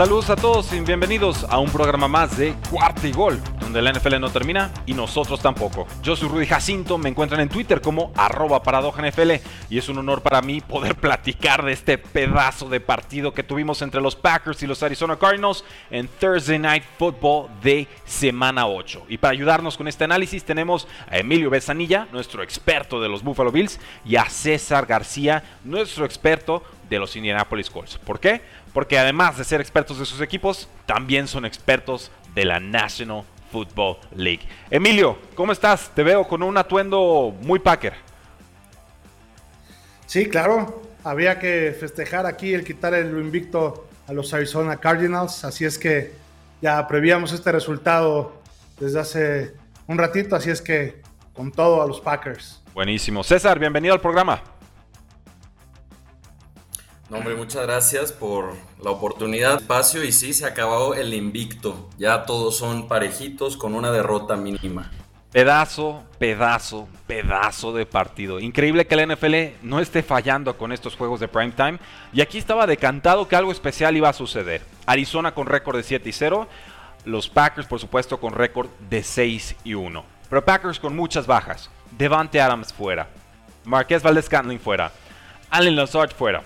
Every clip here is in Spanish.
Saludos a todos y bienvenidos a un programa más de Cuarta y Gol, donde la NFL no termina y nosotros tampoco. Yo soy Rudy Jacinto, me encuentran en Twitter como arroba NFL y es un honor para mí poder platicar de este pedazo de partido que tuvimos entre los Packers y los Arizona Cardinals en Thursday Night Football de semana 8. Y para ayudarnos con este análisis tenemos a Emilio Besanilla, nuestro experto de los Buffalo Bills, y a César García, nuestro experto de los Indianapolis Colts. ¿Por qué? porque además de ser expertos de sus equipos, también son expertos de la National Football League. Emilio, ¿cómo estás? Te veo con un atuendo muy Packer. Sí, claro. Había que festejar aquí el quitar el invicto a los Arizona Cardinals. Así es que ya prevíamos este resultado desde hace un ratito. Así es que con todo a los Packers. Buenísimo. César, bienvenido al programa. No, hombre, muchas gracias por la oportunidad, espacio y sí, se acabó el invicto. Ya todos son parejitos con una derrota mínima. Pedazo, pedazo, pedazo de partido. Increíble que la NFL no esté fallando con estos juegos de prime time. Y aquí estaba decantado que algo especial iba a suceder. Arizona con récord de 7 y 0. Los Packers, por supuesto, con récord de 6 y 1. Pero Packers con muchas bajas. Devante Adams fuera. Marquez Valdez Scantling fuera. Allen Lazard fuera.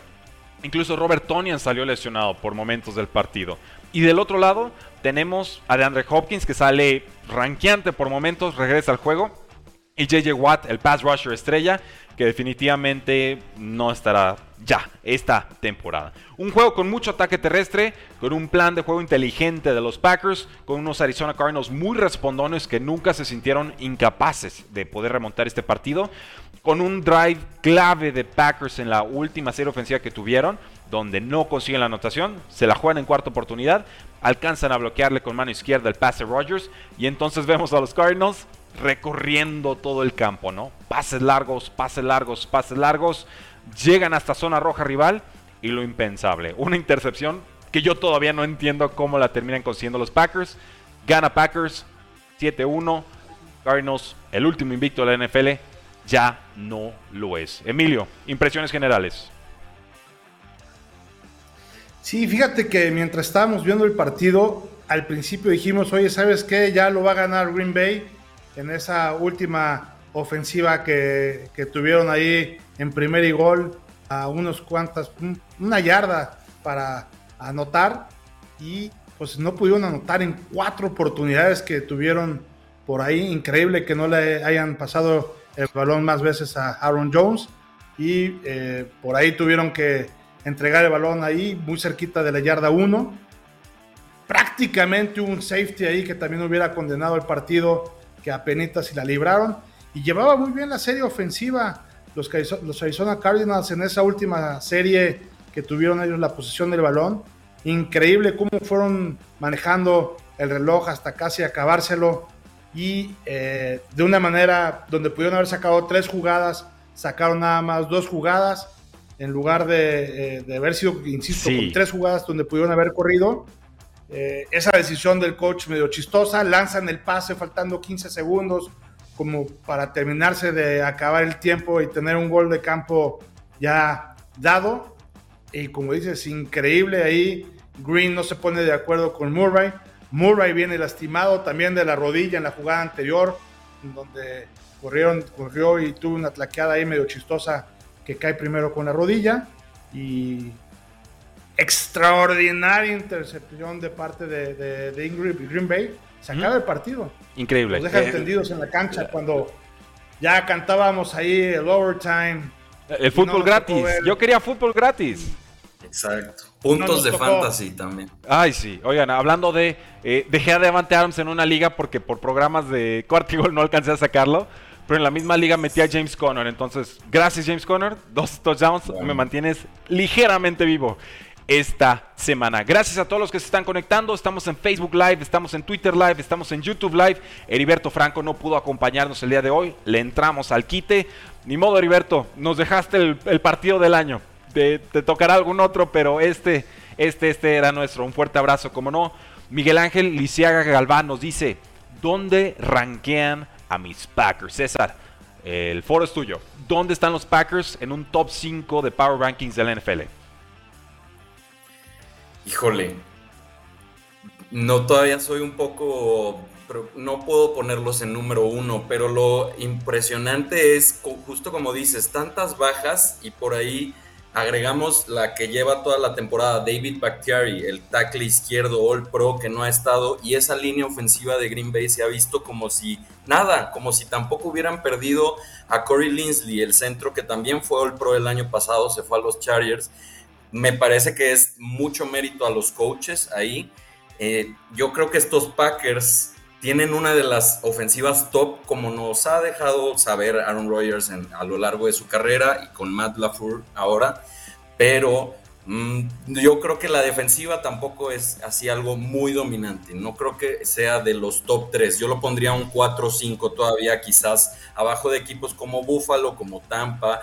Incluso Robert Tonian salió lesionado por momentos del partido. Y del otro lado tenemos a DeAndre Hopkins que sale ranqueante por momentos, regresa al juego. Y JJ Watt, el pass rusher estrella, que definitivamente no estará ya esta temporada. Un juego con mucho ataque terrestre, con un plan de juego inteligente de los Packers, con unos Arizona Cardinals muy respondones que nunca se sintieron incapaces de poder remontar este partido, con un drive clave de Packers en la última serie ofensiva que tuvieron, donde no consiguen la anotación, se la juegan en cuarta oportunidad, alcanzan a bloquearle con mano izquierda el pase Rogers y entonces vemos a los Cardinals recorriendo todo el campo, ¿no? Pases largos, pases largos, pases largos, llegan hasta zona roja rival y lo impensable, una intercepción que yo todavía no entiendo cómo la terminan consiguiendo los Packers. Gana Packers 7-1. Cardinals, el último invicto de la NFL, ya no lo es. Emilio, impresiones generales. Sí, fíjate que mientras estábamos viendo el partido, al principio dijimos, oye, ¿sabes qué? Ya lo va a ganar Green Bay en esa última ofensiva que, tuvieron ahí en primer gol a unos cuantas, una yarda para anotar y pues no pudieron anotar en cuatro oportunidades que tuvieron por ahí. Increíble que no le hayan pasado el balón más veces a Aaron Jones y eh, por ahí tuvieron que entregar el balón ahí muy cerquita de la yarda 1. Prácticamente un safety ahí que también hubiera condenado el partido que apenas si la libraron y llevaba muy bien la serie ofensiva los, los Arizona Cardinals en esa última serie que tuvieron ellos la posición del balón. Increíble cómo fueron manejando el reloj hasta casi acabárselo y eh, de una manera donde pudieron haber sacado tres jugadas, sacaron nada más dos jugadas en lugar de, eh, haber sido, insisto, con tres jugadas donde pudieron haber corrido. Eh, esa decisión del coach medio chistosa, lanzan el pase faltando 15 segundos como para terminarse de acabar el tiempo y tener un gol de campo ya dado. Y como dices, increíble ahí. Green no se pone de acuerdo con Murray. Murray viene lastimado también de la rodilla en la jugada anterior, donde corrieron, corrió y tuvo una tlaqueada ahí medio chistosa que cae primero con la rodilla. Y extraordinaria intercepción de parte de, de, Ingrid Green Bay. Se acaba el partido. Increíble. Nos deja entendidos en la cancha cuando ya cantábamos ahí el overtime. El fútbol gratis. Yo quería fútbol gratis. Exacto. Puntos de fantasy también. Ay, sí. Oigan, hablando de. Eh, dejé a Devante Adams en una liga porque por programas de cuartigol no alcancé a sacarlo. Pero en la misma liga metí a James Conner. Entonces, gracias, James Conner. Dos touchdowns. Me mantienes ligeramente vivo esta semana. Gracias a todos los que se están conectando. Estamos en Facebook Live, estamos en Twitter Live, estamos en YouTube Live. Heriberto Franco no pudo acompañarnos el día de hoy. Le entramos al quite. Ni modo, Heriberto, nos dejaste el, partido del año. Te, tocará algún otro, pero este, este, este era nuestro. Un fuerte abrazo, como no. Miguel Ángel Lisiaga Galván nos dice, ¿dónde rankean a mis Packers? César, el foro es tuyo. ¿Dónde están los Packers en un top 5 de Power Rankings de la NFL? Híjole. No, todavía soy un poco. No puedo ponerlos en número uno, pero lo impresionante es, justo como dices, tantas bajas y por ahí agregamos la que lleva toda la temporada, David Bakhtiari, el tackle izquierdo All Pro que no ha estado, y esa línea ofensiva de Green Bay se ha visto como si nada, como si tampoco hubieran perdido a Corey Linsley, el centro que también fue All Pro el año pasado, se fue a los Chargers. Me parece que es mucho mérito a los coaches ahí. Eh, yo creo que estos Packers tienen una de las ofensivas top, como nos ha dejado saber Aaron Rodgers a lo largo de su carrera y con Matt LaFleur ahora, pero mm, yo creo que la defensiva tampoco es así algo muy dominante. No creo que sea de los top 3. Yo lo pondría un 4 o 5 todavía, quizás abajo de equipos como Buffalo, como Tampa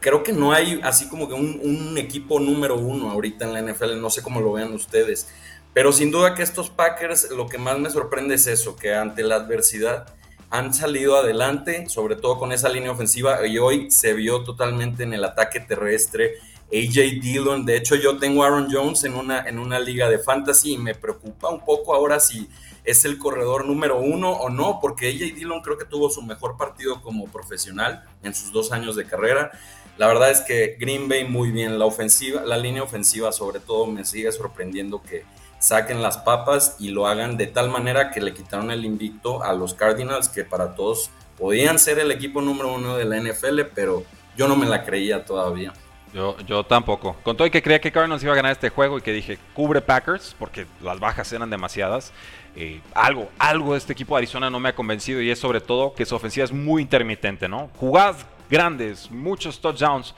creo que no hay así como que un, equipo número uno ahorita en la NFL, no sé cómo lo vean ustedes, pero sin duda que estos Packers lo que más me sorprende es eso, que ante la adversidad han salido adelante, sobre todo con esa línea ofensiva, y hoy se vio totalmente en el ataque terrestre. AJ Dillon, de hecho yo tengo a Aaron Jones en una, en una liga de fantasy y me preocupa un poco ahora si es el corredor número uno o no, porque AJ Dillon creo que tuvo su mejor partido como profesional en sus dos años de carrera. La verdad es que Green Bay muy bien, la ofensiva, la línea ofensiva sobre todo me sigue sorprendiendo que saquen las papas y lo hagan de tal manera que le quitaron el invicto a los Cardinals que para todos podían ser el equipo número uno de la NFL, pero yo no me la creía todavía. Yo, yo tampoco. Con todo y que creía que Cardinals iba a ganar este juego y que dije, cubre Packers, porque las bajas eran demasiadas. Eh, algo, algo de este equipo de Arizona no me ha convencido y es sobre todo que su ofensiva es muy intermitente, ¿no? Jugadas grandes, muchos touchdowns,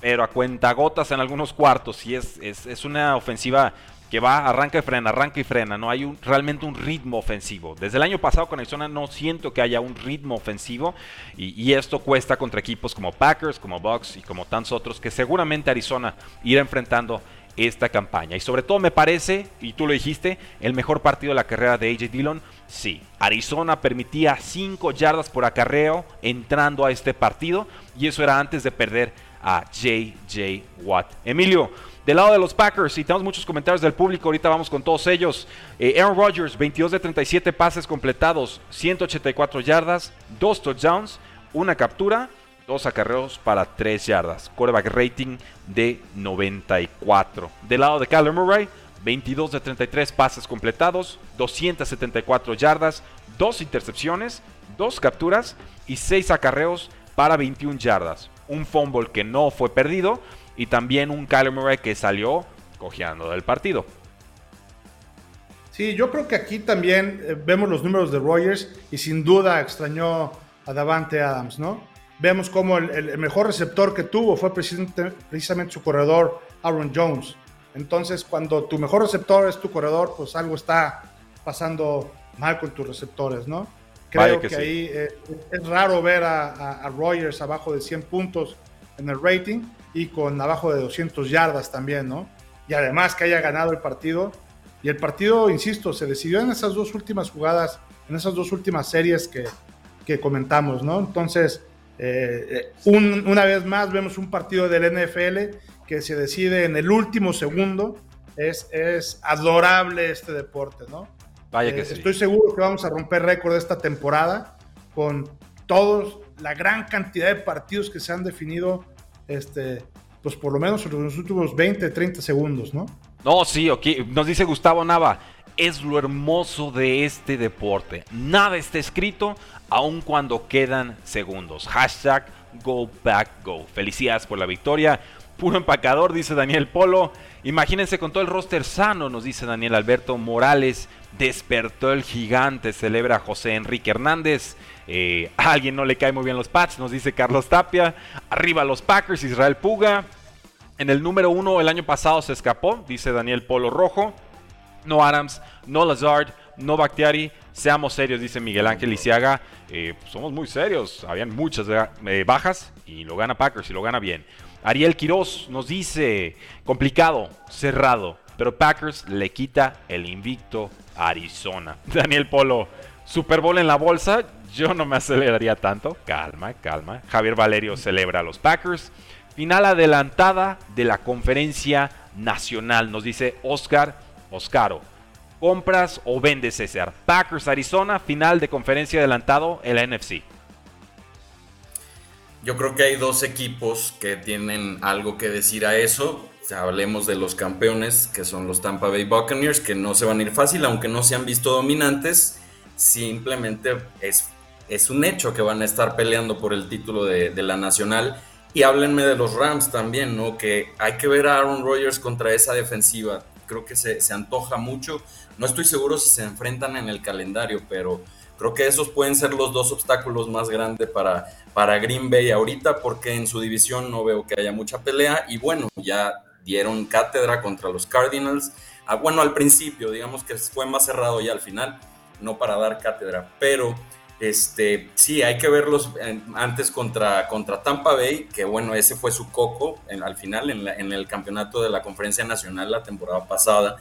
pero a cuentagotas en algunos cuartos. Y es, es, una ofensiva que va, arranca y frena, arranca y frena. No hay un, realmente un ritmo ofensivo. Desde el año pasado con Arizona no siento que haya un ritmo ofensivo. Y, esto cuesta contra equipos como Packers, como Bucks y como tantos otros que seguramente Arizona irá enfrentando esta campaña. Y sobre todo me parece, y tú lo dijiste, el mejor partido de la carrera de AJ Dillon Sí, Arizona permitía 5 yardas por acarreo entrando a este partido y eso era antes de perder a JJ Watt. Emilio, del lado de los Packers, y tenemos muchos comentarios del público, ahorita vamos con todos ellos. Eh, Aaron Rodgers, 22 de 37 pases completados, 184 yardas, 2 touchdowns, una captura, 2 acarreos para 3 yardas. Quarterback rating de 94. Del lado de Kyler Murray, 22 de 33 pases completados, 274 yardas, 2 intercepciones, 2 capturas y 6 acarreos para 21 yardas. Un fumble que no fue perdido y también un Kyler Murray que salió cojeando del partido. Sí, yo creo que aquí también eh, vemos los números de Rogers y sin duda extrañó a Davante Adams, ¿no? Vemos como el, mejor receptor que tuvo fue precisamente, precisamente su corredor Aaron Jones. Entonces, cuando tu mejor receptor es tu corredor, pues algo está pasando mal con tus receptores, ¿no? Creo que, ahí eh, es raro ver a, a, Rogers abajo de 100 puntos en el rating y con abajo de 200 yardas también, ¿no? Y además que haya ganado el partido. Y el partido, insisto, se decidió en esas dos últimas jugadas, en esas dos últimas series que, que comentamos, ¿no? Entonces, eh, eh, una vez más vemos un partido del NFL que se decide en el último segundo. Es, es adorable este deporte, ¿no? Vaya que eh, Estoy seguro que vamos a romper récord esta temporada con todos, la gran cantidad de partidos que se han definido, este, pues por lo menos en los últimos 20, 30 segundos, ¿no? No, sí, ok. Nos dice Gustavo Nava, es lo hermoso de este deporte. Nada está escrito, aun cuando quedan segundos. Hashtag Go Back Go. Felicidades por la victoria. Puro empacador, dice Daniel Polo. Imagínense con todo el roster sano, nos dice Daniel Alberto Morales. Despertó el gigante, celebra José Enrique Hernández. Eh, a alguien no le cae muy bien los Pats, nos dice Carlos Tapia. Arriba los Packers, Israel Puga. En el número uno el año pasado se escapó, dice Daniel Polo Rojo. No Adams, no Lazard, no Bactiari. Seamos serios, dice Miguel Ángel Lisiaga. Eh, somos muy serios. Habían muchas eh, bajas y lo gana Packers y lo gana bien. Ariel Quiroz nos dice, complicado, cerrado, pero Packers le quita el invicto a Arizona. Daniel Polo, Super Bowl en la bolsa, yo no me aceleraría tanto. Calma, calma. Javier Valerio celebra a los Packers. Final adelantada de la conferencia nacional, nos dice Oscar Oscaro. ¿Compras o vendes César? Packers Arizona, final de conferencia adelantado en la NFC. Yo creo que hay dos equipos que tienen algo que decir a eso. hablemos de los campeones, que son los Tampa Bay Buccaneers, que no se van a ir fácil, aunque no se han visto dominantes. Simplemente es, es un hecho que van a estar peleando por el título de, la Nacional. Y háblenme de los Rams también, ¿no? Que hay que ver a Aaron Rodgers contra esa defensiva. Creo que se, se antoja mucho. No estoy seguro si se enfrentan en el calendario, pero Creo que esos pueden ser los dos obstáculos más grandes para, para Green Bay ahorita, porque en su división no veo que haya mucha pelea. Y bueno, ya dieron cátedra contra los Cardinals. Ah, bueno, al principio, digamos que fue más cerrado ya al final, no para dar cátedra, pero este, sí, hay que verlos antes contra, contra Tampa Bay, que bueno, ese fue su coco al final en, en el campeonato de la Conferencia Nacional la temporada pasada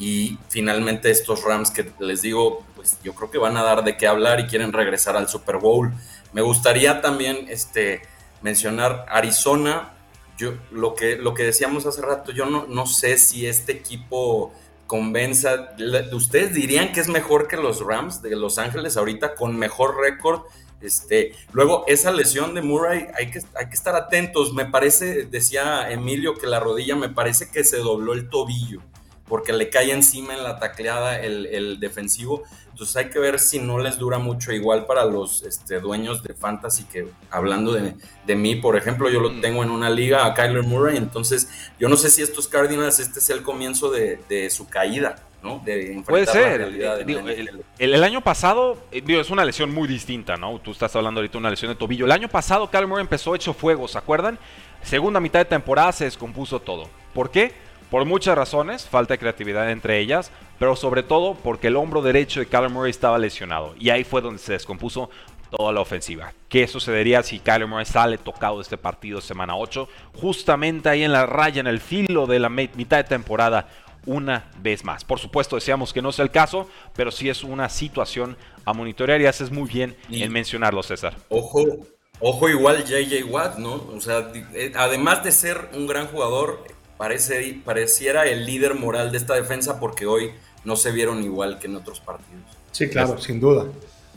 y finalmente estos Rams que les digo, pues yo creo que van a dar de qué hablar y quieren regresar al Super Bowl. Me gustaría también este, mencionar Arizona. Yo, lo, que, lo que decíamos hace rato, yo no, no sé si este equipo convenza. ¿Ustedes dirían que es mejor que los Rams de Los Ángeles ahorita con mejor récord? Este, luego, esa lesión de Murray, hay que, hay que estar atentos. Me parece, decía Emilio, que la rodilla me parece que se dobló el tobillo porque le cae encima en la tacleada el, defensivo. Entonces hay que ver si no les dura mucho. Igual para los este, dueños de Fantasy, que hablando de, mí, por ejemplo, yo lo mm. tengo en una liga a Kyler Murray. Entonces yo no sé si estos Cardinals, este es el comienzo de, su caída. ¿no? Puede ser. el, año pasado, eh, es una lesión muy distinta, ¿no? Tú estás hablando ahorita de una lesión de tobillo. El año pasado, Kyler Murray empezó hecho fuego, ¿se acuerdan? Segunda mitad de temporada se descompuso todo. ¿Por qué? Por muchas razones, falta de creatividad entre ellas, pero sobre todo porque el hombro derecho de Kyler Murray estaba lesionado y ahí fue donde se descompuso toda la ofensiva. ¿Qué sucedería si Kyler Murray sale tocado de este partido semana 8? Justamente ahí en la raya, en el filo de la mitad de temporada, una vez más. Por supuesto, deseamos que no sea el caso, pero sí es una situación a monitorear y haces muy bien en mencionarlo, César. Ojo, ojo igual JJ Watt, ¿no? O sea, eh, además de ser un gran jugador, parece, pareciera el líder moral de esta defensa porque hoy no se vieron igual que en otros partidos. Sí, claro, sin duda.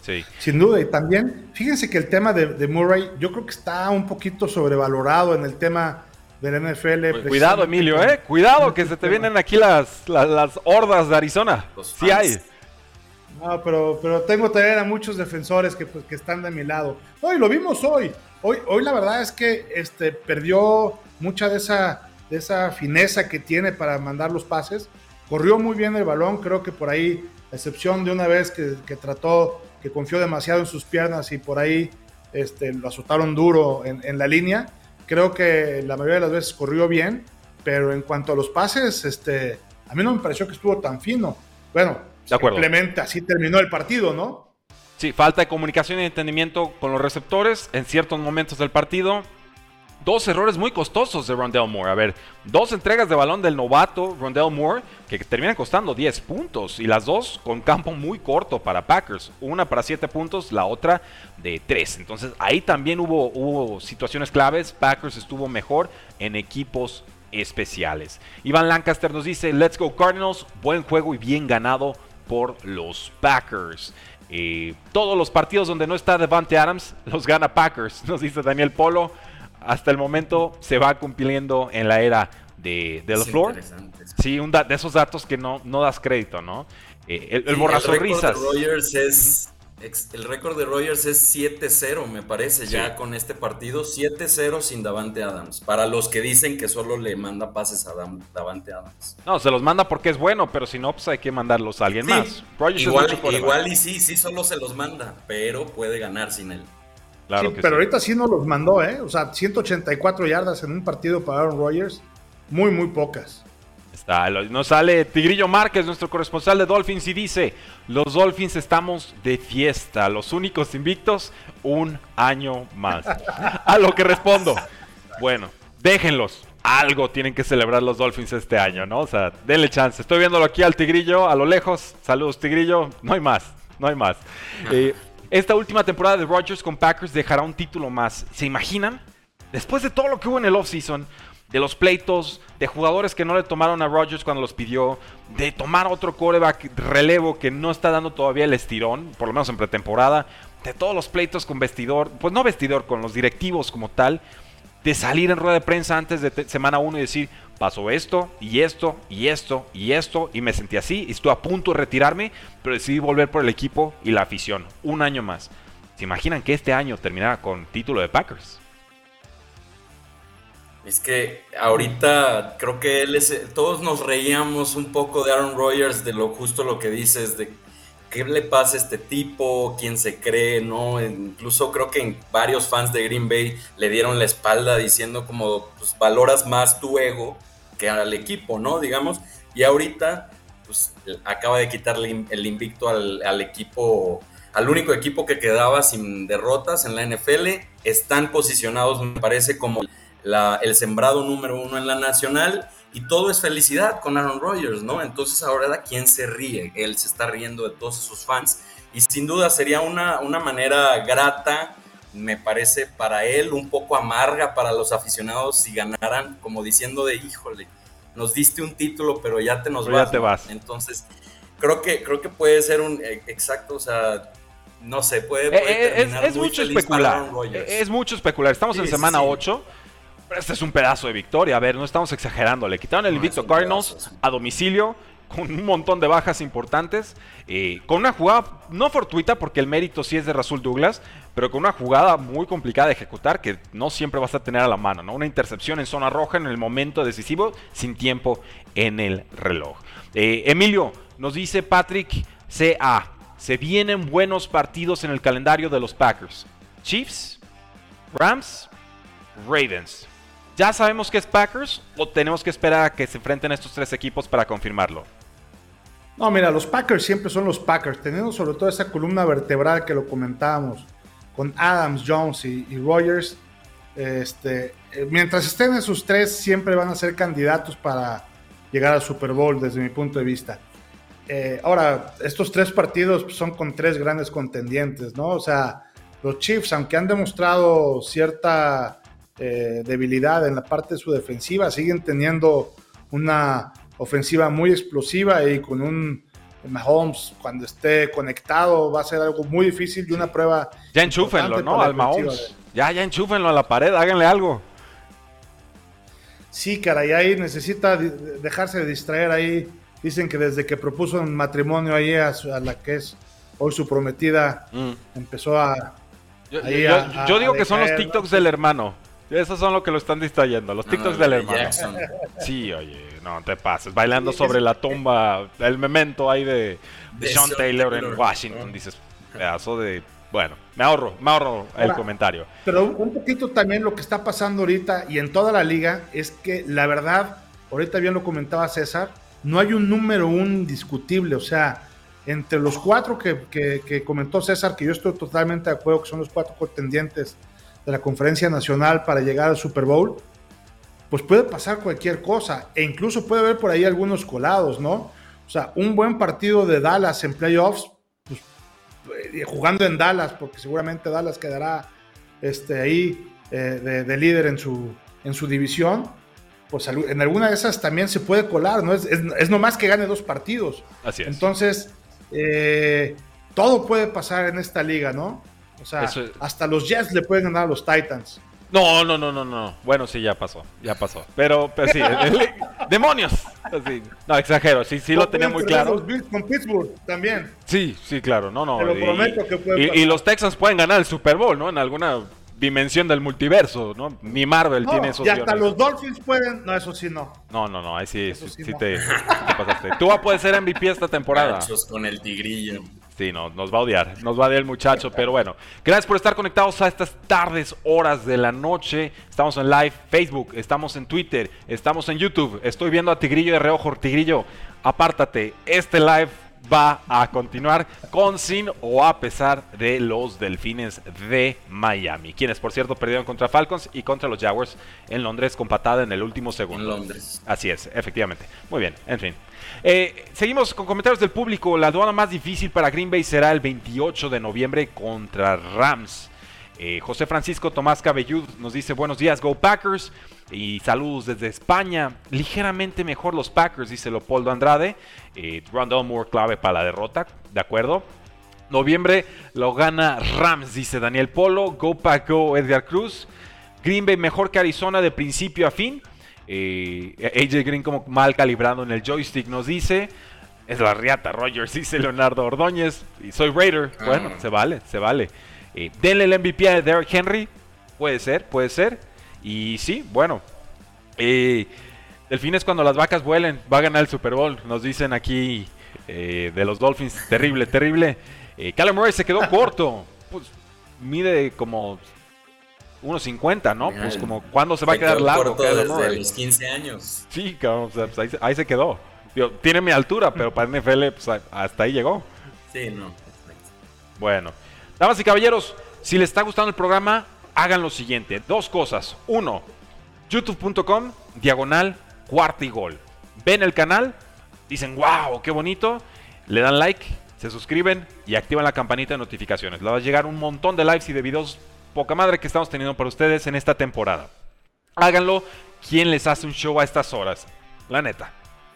Sí. Sin duda. Y también, fíjense que el tema de, Murray, yo creo que está un poquito sobrevalorado en el tema del NFL. cuidado, Emilio, ¿eh? Cuidado, que se te vienen aquí las, las, hordas de Arizona. Sí hay. No, pero, pero tengo también a muchos defensores que, pues, que están de mi lado. Hoy lo vimos hoy. Hoy, hoy la verdad es que este, perdió mucha de esa esa fineza que tiene para mandar los pases. Corrió muy bien el balón, creo que por ahí, a excepción de una vez que, trató, que confió demasiado en sus piernas y por ahí este, lo azotaron duro en, la línea. Creo que la mayoría de las veces corrió bien, pero en cuanto a los pases, este, a mí no me pareció que estuvo tan fino. Bueno, simplemente así terminó el partido, ¿no? Sí, falta de comunicación y entendimiento con los receptores en ciertos momentos del partido dos errores muy costosos de Rondell Moore. A ver, dos entregas de balón del novato Rondell Moore que terminan costando 10 puntos y las dos con campo muy corto para Packers. Una para 7 puntos, la otra de 3. Entonces ahí también hubo, situaciones claves. Packers estuvo mejor en equipos especiales. Iván Lancaster nos dice, let's go Cardinals, buen juego y bien ganado por los Packers. Eh, todos los partidos donde no está Devante Adams los gana Packers, nos dice Daniel Polo hasta el momento se va cumpliendo en la era de, de floor. Sí, un de esos datos que no, no das crédito, ¿no? Eh, el, el borrazo risas. Rogers es, el récord de Rogers es 7-0, me parece, ya con este partido. 7-0 sin Davante Adams. Para los que dicen que solo le manda pases a Davante Adams. No, se los manda porque es bueno, pero si no, pues hay que mandarlos a alguien más. igual, igual y sí, sí, solo se los manda, pero puede ganar sin él. Claro sí, pero ahorita sí no los mandó, ¿eh? O sea, 184 yardas en un partido para Aaron Rodgers, muy, muy pocas. Nos sale Tigrillo Márquez, nuestro corresponsal de Dolphins, y dice: Los Dolphins estamos de fiesta, los únicos invictos, un año más. A lo que respondo: Bueno, déjenlos. Algo tienen que celebrar los Dolphins este año, ¿no? O sea, denle chance. Estoy viéndolo aquí al Tigrillo, a lo lejos. Saludos, Tigrillo. No hay más, no hay más. Eh, esta última temporada de Rodgers con Packers dejará un título más. ¿Se imaginan? Después de todo lo que hubo en el offseason, de los pleitos, de jugadores que no le tomaron a Rodgers cuando los pidió, de tomar otro coreback relevo que no está dando todavía el estirón, por lo menos en pretemporada, de todos los pleitos con vestidor, pues no vestidor, con los directivos como tal, de salir en rueda de prensa antes de semana 1 y decir, pasó esto y esto y esto y esto y me sentí así y estuve a punto de retirarme, pero decidí volver por el equipo y la afición, un año más. ¿Se imaginan que este año terminara con título de Packers? Es que ahorita creo que él todos nos reíamos un poco de Aaron Rodgers, de lo justo lo que dices, de qué le pasa a este tipo, quién se cree, ¿no? Incluso creo que varios fans de Green Bay le dieron la espalda diciendo como, pues valoras más tu ego que al equipo, ¿no? Digamos, y ahorita, pues acaba de quitarle el invicto al, equipo, al único equipo que quedaba sin derrotas en la NFL, están posicionados, me parece, como el sembrado número uno en la nacional y todo es felicidad con Aaron Rodgers, ¿no? Entonces ahora quién se ríe, él se está riendo de todos sus fans y sin duda sería una, una manera grata, me parece, para él, un poco amarga para los aficionados si ganaran, como diciendo de, híjole, nos diste un título, pero ya te nos vas. te vas. Entonces, creo que, creo que puede ser un eh, exacto, o sea, no sé, puede, eh, eh, es, mucho especular. Es mucho especular. Estamos en semana 8 este es un pedazo de victoria. A ver, no estamos exagerando. Le quitaron el invicto Cardinals a domicilio con un montón de bajas importantes, eh, con una jugada no fortuita, porque el mérito sí es de Rasul Douglas, pero con una jugada muy complicada de ejecutar que no siempre vas a tener a la mano, ¿no? Una intercepción en zona roja en el momento decisivo, sin tiempo en el reloj. Eh, Emilio, nos dice Patrick CA, se vienen buenos partidos en el calendario de los Packers. Chiefs, Rams, Ravens. ¿Ya sabemos que es Packers o tenemos que esperar a que se enfrenten estos tres equipos para confirmarlo? No, mira, los Packers siempre son los Packers, teniendo sobre todo esa columna vertebral que lo comentábamos, con Adams, Jones y, Rogers. Este, eh, mientras estén esos tres, siempre van a ser candidatos para llegar al Super Bowl, desde mi punto de vista. Eh, ahora, estos tres partidos son con tres grandes contendientes, ¿no? O sea, los Chiefs, aunque han demostrado cierta eh, debilidad en la parte de su defensiva. Siguen teniendo una ofensiva muy explosiva y con un Mahomes cuando esté conectado va a ser algo muy difícil y una prueba. Ya enchúfenlo, ¿no? Al Mahomes. Ya, ya enchúfenlo a la pared, háganle algo. Sí, caray, ahí necesita dejarse de distraer ahí. Dicen que desde que propuso un matrimonio ahí a, la que es hoy su prometida, mm. empezó a. Yo, digo que son los TikToks del hermano. Esos son los que lo están distrayendo, los TikToks del hermano. Sí, oye, no te pases. Bailando sobre la tumba, el memento ahí de, Sean Taylor en Washington. Dices, pedazo de. Bueno, me ahorro, me ahorro el comentario. Pero un poquito también lo que está pasando ahorita y en toda la liga es que la verdad, ahorita bien lo comentaba César, no hay un número un discutible. O sea, entre los cuatro que, que comentó César, que yo estoy totalmente de acuerdo que son los cuatro contendientes de la conferencia nacional para llegar al Super Bowl, pues puede pasar cualquier cosa e incluso puede haber por ahí algunos colados, ¿no? O sea, un buen partido de Dallas en playoffs, pues, eh, jugando en Dallas, porque seguramente Dallas quedará este, ahí eh, de, líder en su, en su división, pues en alguna de esas también se puede colar, ¿no? Es, es, nomás que gane dos partidos. Así es. Entonces, eh, todo puede pasar en esta liga, ¿no? O sea, hasta los Jets le pueden ganar a los Titans. No, no, no, no, no. Bueno, sí, ya pasó, ya pasó. Pero, pero sí, demonios. No, exagero, sí, sí lo tenía muy claro. Los Bills con Pittsburgh también. Sí, sí, claro, no, no. Te lo prometo que puede y, los Texans pueden ganar el Super Bowl, ¿no? En alguna dimensión del multiverso, ¿no? Ni Marvel tiene esos Y hasta los Dolphins pueden. No, eso sí no. No, no, no, ahí sí, sí, te, pasaste. Tú vas a poder ser MVP esta temporada. con el tigrillo. Sí, no, nos va a odiar, nos va a odiar el muchacho, pero bueno. Gracias por estar conectados a estas tardes, horas de la noche. Estamos en live Facebook, estamos en Twitter, estamos en YouTube. Estoy viendo a Tigrillo de reojo. Tigrillo, apártate. Este live va a continuar con, sin o a pesar de los Delfines de Miami, quienes por cierto perdieron contra Falcons y contra los Jaguars en Londres con patada en el último segundo. En Londres. Así es, efectivamente. Muy bien, en fin. Eh, seguimos con comentarios del público. La aduana más difícil para Green Bay será el 28 de noviembre contra Rams. Eh, José Francisco Tomás Cabellud nos dice buenos días, Go Packers. Y saludos desde España. Ligeramente mejor los Packers, dice Leopoldo Andrade. Eh, Rondell Moore clave para la derrota, ¿de acuerdo? Noviembre lo gana Rams, dice Daniel Polo. Go Pack Go Edgar Cruz. Green Bay mejor que Arizona de principio a fin. Eh, AJ Green como mal calibrado en el joystick nos dice. Es la riata Rogers, dice Leonardo Ordóñez. Y soy Raider. Ah. Bueno, se vale, se vale. Eh, denle el MVP a Derrick Henry. Puede ser, puede ser. Y sí, bueno. Eh, fin es cuando las vacas vuelen. Va a ganar el Super Bowl. Nos dicen aquí eh, de los Dolphins. Terrible, terrible. Eh, Callum Murray se quedó corto. Pues mide como 1.50, ¿no? Pues como cuando se va a quedar largo. Desde los 15 años. Sí, cabrón, pues ahí, se quedó. tiene mi altura, pero para NFL pues, hasta ahí llegó. Sí, no. Bueno, damas y caballeros, si les está gustando el programa, hagan lo siguiente. Dos cosas. Uno, youtube.com, diagonal, cuarta y gol. Ven el canal, dicen, wow, qué bonito. Le dan like, se suscriben y activan la campanita de notificaciones. Le va a llegar un montón de likes y de videos poca madre que estamos teniendo para ustedes en esta temporada. Háganlo. ¿Quién les hace un show a estas horas? La neta.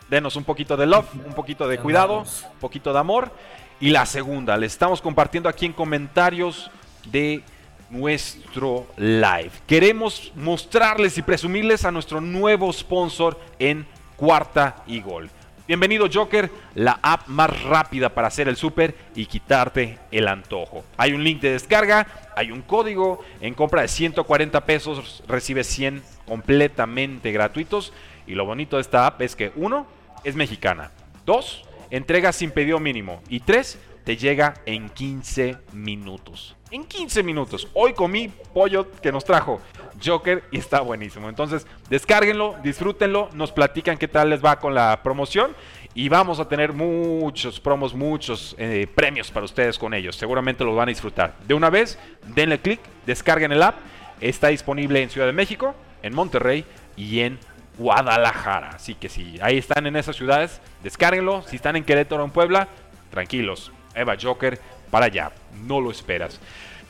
Denos un poquito de love, un poquito de cuidado, un poquito de amor. Y la segunda, le estamos compartiendo aquí en comentarios de nuestro live. Queremos mostrarles y presumirles a nuestro nuevo sponsor en cuarta y gol. Bienvenido Joker, la app más rápida para hacer el súper y quitarte el antojo. Hay un link de descarga, hay un código, en compra de 140 pesos recibes 100 completamente gratuitos y lo bonito de esta app es que uno, es mexicana, dos, entrega sin pedido mínimo y tres, te llega en 15 minutos en 15 minutos. Hoy comí pollo que nos trajo Joker y está buenísimo. Entonces, descárguenlo, disfrútenlo, nos platican qué tal les va con la promoción y vamos a tener muchos promos, muchos eh, premios para ustedes con ellos. Seguramente los van a disfrutar. De una vez, denle clic, descarguen el app. Está disponible en Ciudad de México, en Monterrey y en Guadalajara. Así que si ahí están en esas ciudades, descárguenlo. Si están en Querétaro o en Puebla, tranquilos. Eva Joker para allá. No lo esperas.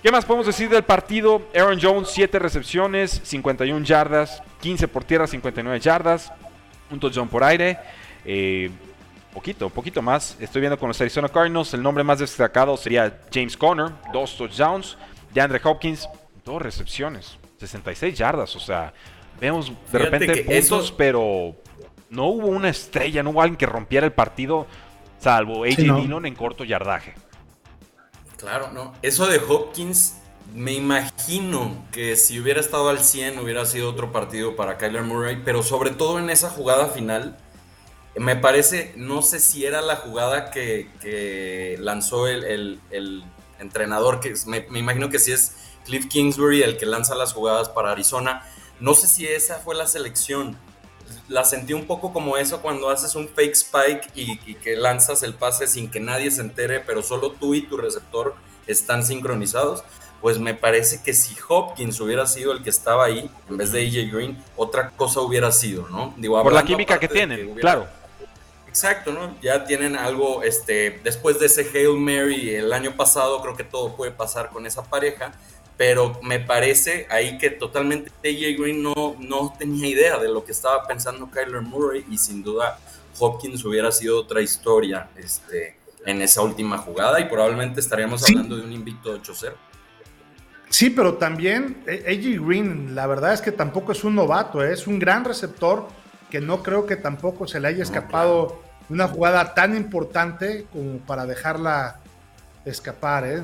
¿Qué más podemos decir del partido? Aaron Jones, 7 recepciones, 51 yardas, 15 por tierra, 59 yardas, un touchdown por aire. Eh, poquito, poquito más. Estoy viendo con los Arizona Cardinals. El nombre más destacado sería James Conner, dos touchdowns. DeAndre Hopkins, dos recepciones, 66 yardas. O sea, vemos de repente puntos, pero no hubo una estrella, no hubo alguien que rompiera el partido, salvo AJ Dillon en corto yardaje. Claro, no. Eso de Hopkins, me imagino que si hubiera estado al 100 hubiera sido otro partido para Kyler Murray, pero sobre todo en esa jugada final, me parece, no sé si era la jugada que, lanzó el, entrenador, que me, me, imagino que sí es Cliff Kingsbury el que lanza las jugadas para Arizona. No sé si esa fue la selección la sentí un poco como eso cuando haces un fake spike y, que lanzas el pase sin que nadie se entere, pero solo tú y tu receptor están sincronizados. Pues me parece que si Hopkins hubiera sido el que estaba ahí, en vez de AJ Green, otra cosa hubiera sido, ¿no? Por la química que tienen, claro. Exacto, ¿no? Ya tienen algo, este, después de ese Hail Mary el año pasado, creo que todo puede pasar con esa pareja pero me parece ahí que totalmente AJ Green no, no tenía idea de lo que estaba pensando Kyler Murray y sin duda Hopkins hubiera sido otra historia este, en esa última jugada y probablemente estaríamos hablando de un invicto 8-0. Sí, pero también eh, AJ Green, la verdad es que tampoco es un novato, ¿eh? es un gran receptor que no creo que tampoco se le haya escapado una jugada tan importante como para dejarla escapar, ¿eh?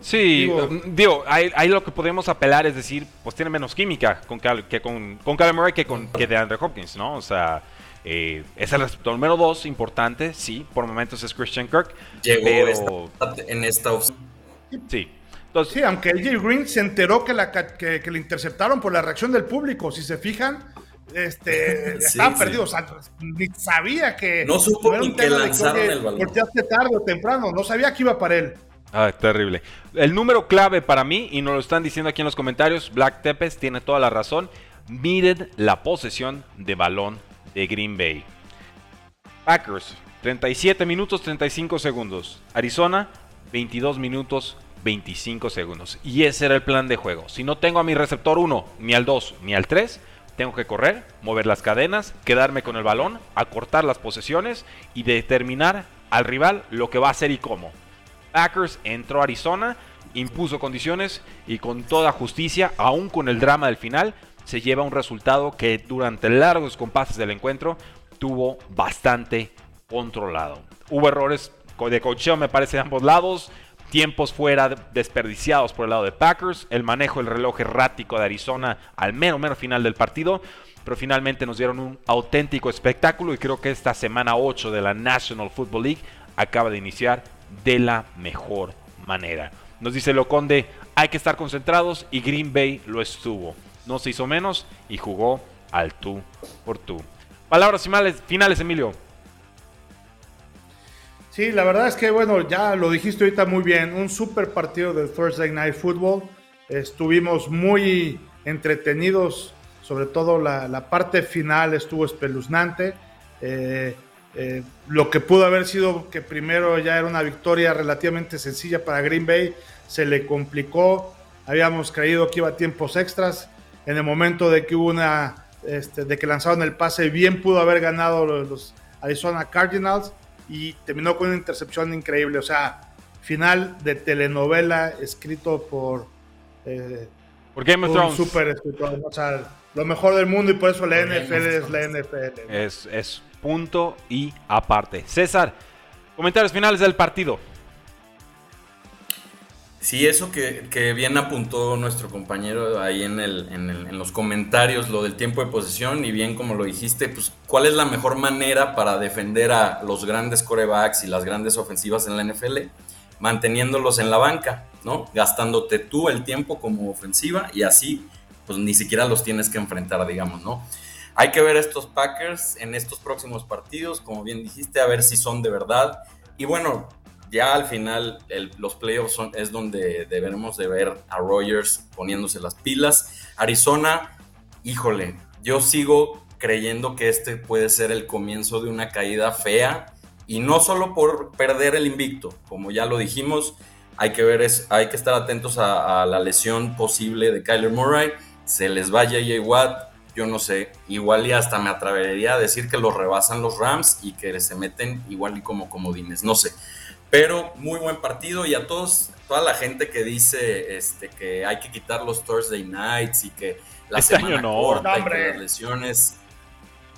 sí, digo, ahí, lo que podemos apelar es decir, pues tiene menos química con que con, con Murray que con que de Andre Hopkins, ¿no? O sea, eh, es el receptor número dos, importante, sí, por momentos es Christian Kirk. Llegó en esta Sí. Entonces, sí, aunque AJ Green se enteró que, la, que, le interceptaron por la reacción del público, si se fijan, este, estaba perdido, o sea, ni sabía que... No supo ni que lanzaron el balón. Porque hace tarde o temprano, no sabía que iba para él. Ah, terrible. El número clave para mí, y nos lo están diciendo aquí en los comentarios, Black Tepes tiene toda la razón. Miren la posesión de balón de Green Bay. Packers, 37 minutos 35 segundos. Arizona, 22 minutos 25 segundos. Y ese era el plan de juego. Si no tengo a mi receptor 1, ni al 2, ni al 3, tengo que correr, mover las cadenas, quedarme con el balón, acortar las posesiones y determinar al rival lo que va a hacer y cómo. Packers entró a Arizona, impuso condiciones y con toda justicia, aún con el drama del final, se lleva un resultado que durante largos compases del encuentro tuvo bastante controlado. Hubo errores de cocheo, me parece, de ambos lados tiempos fuera desperdiciados por el lado de Packers, el manejo del reloj errático de Arizona al mero, mero final del partido, pero finalmente nos dieron un auténtico espectáculo y creo que esta semana 8 de la National Football League acaba de iniciar de la mejor manera. Nos dice Loconde, hay que estar concentrados y Green Bay lo estuvo. No se hizo menos y jugó al tú por tú. Palabras finales, finales Emilio. Sí, la verdad es que, bueno, ya lo dijiste ahorita muy bien, un super partido del Thursday Night Football. Estuvimos muy entretenidos, sobre todo la, parte final estuvo espeluznante. Eh, eh, lo que pudo haber sido que primero ya era una victoria relativamente sencilla para Green Bay, se le complicó. Habíamos creído que iba a tiempos extras. En el momento de que hubo una, este, de que lanzaron el pase, bien pudo haber ganado los Arizona Cardinals y terminó con una intercepción increíble. O sea, final de telenovela escrito por. Eh, por Game of Thrones. Super escritor. O sea, lo mejor del mundo y por eso la NFL es la NFL. Es, es punto y aparte. César, comentarios finales del partido. Sí, eso que, bien apuntó nuestro compañero ahí en, el, en, los comentarios, lo del tiempo de posesión, y bien como lo dijiste, pues cuál es la mejor manera para defender a los grandes corebacks y las grandes ofensivas en la NFL, manteniéndolos en la banca, ¿no? Gastándote tú el tiempo como ofensiva y así, pues ni siquiera los tienes que enfrentar, digamos, ¿no? Hay que ver estos Packers en estos próximos partidos, como bien dijiste, a ver si son de verdad. Y bueno, ya al final los playoffs son, es donde deberemos de ver a Rogers poniéndose las pilas. Arizona, híjole, yo sigo creyendo que este puede ser el comienzo de una caída fea y no solo por perder el invicto, como ya lo dijimos, hay que ver es, hay que estar atentos a, la lesión posible de Kyler Murray, se les vaya J. Watt, yo no sé, igual y hasta me atrevería a decir que los rebasan los Rams y que se meten igual y como comodines, no sé. Pero muy buen partido y a todos, toda la gente que dice este, que hay que quitar los Thursday nights y que la este semana no, corta y que las lesiones.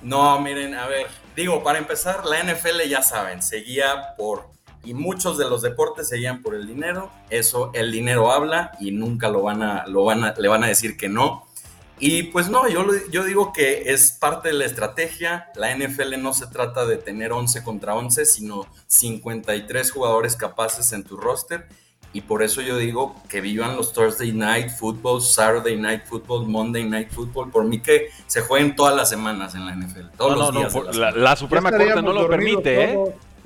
No, miren, a ver, digo, para empezar, la NFL ya saben, seguía por y muchos de los deportes seguían por el dinero. Eso, el dinero habla y nunca lo van a, lo van a, le van a decir que no. Y pues no, yo, yo digo que es parte de la estrategia. La NFL no se trata de tener 11 contra 11, sino 53 jugadores capaces en tu roster. Y por eso yo digo que vivan los Thursday Night Football, Saturday Night Football, Monday Night Football. Por mí que se jueguen todas las semanas en la NFL. Todos los días la, Suprema Corte no lo permite, ¿eh?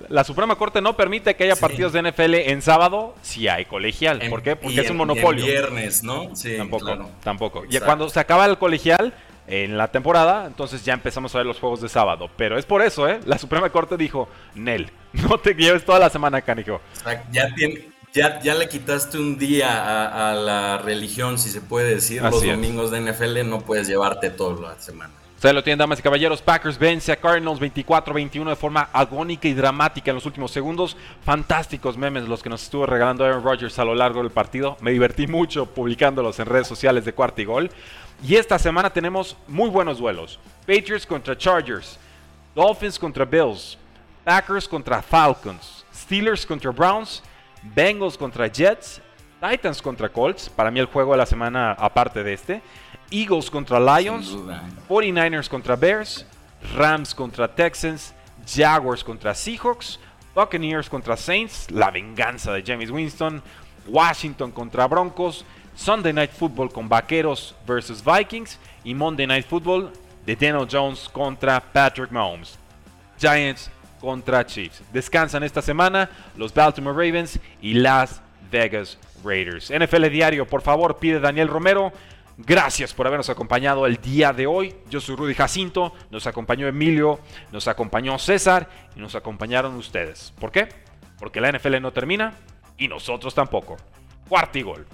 La Suprema Corte no permite que haya partidos de NFL en sábado si hay colegial. ¿Por qué? Porque es un monopolio. viernes, ¿no? Sí, tampoco. Tampoco. Y cuando se acaba el colegial en la temporada, entonces ya empezamos a ver los juegos de sábado. Pero es por eso, ¿eh? La Suprema Corte dijo, Nel, no te lleves toda la semana, Cánico. ya, ya, ya, le quitaste un día a, la religión, si se puede decir. los domingos de NFL no puedes llevarte toda la semana. Ahí lo tienen, damas y caballeros. Packers vence a Cardinals 24-21 de forma agónica y dramática en los últimos segundos. Fantásticos memes los que nos estuvo regalando Aaron Rodgers a lo largo del partido. Me divertí mucho publicándolos en redes sociales de cuarto y gol. Y esta semana tenemos muy buenos duelos. Patriots contra Chargers. Dolphins contra Bills. Packers contra Falcons. Steelers contra Browns. Bengals contra Jets. Titans contra Colts. Para mí el juego de la semana aparte de este. Eagles contra Lions, 49ers contra Bears, Rams contra Texans, Jaguars contra Seahawks, Buccaneers contra Saints, la venganza de James Winston, Washington contra Broncos, Sunday Night Football con Vaqueros versus Vikings y Monday Night Football de Daniel Jones contra Patrick Mahomes. Giants contra Chiefs. Descansan esta semana los Baltimore Ravens y las Vegas Raiders. NFL Diario, por favor, pide Daniel Romero. Gracias por habernos acompañado el día de hoy. Yo soy Rudy Jacinto, nos acompañó Emilio, nos acompañó César y nos acompañaron ustedes. ¿Por qué? Porque la NFL no termina y nosotros tampoco. Cuarto gol.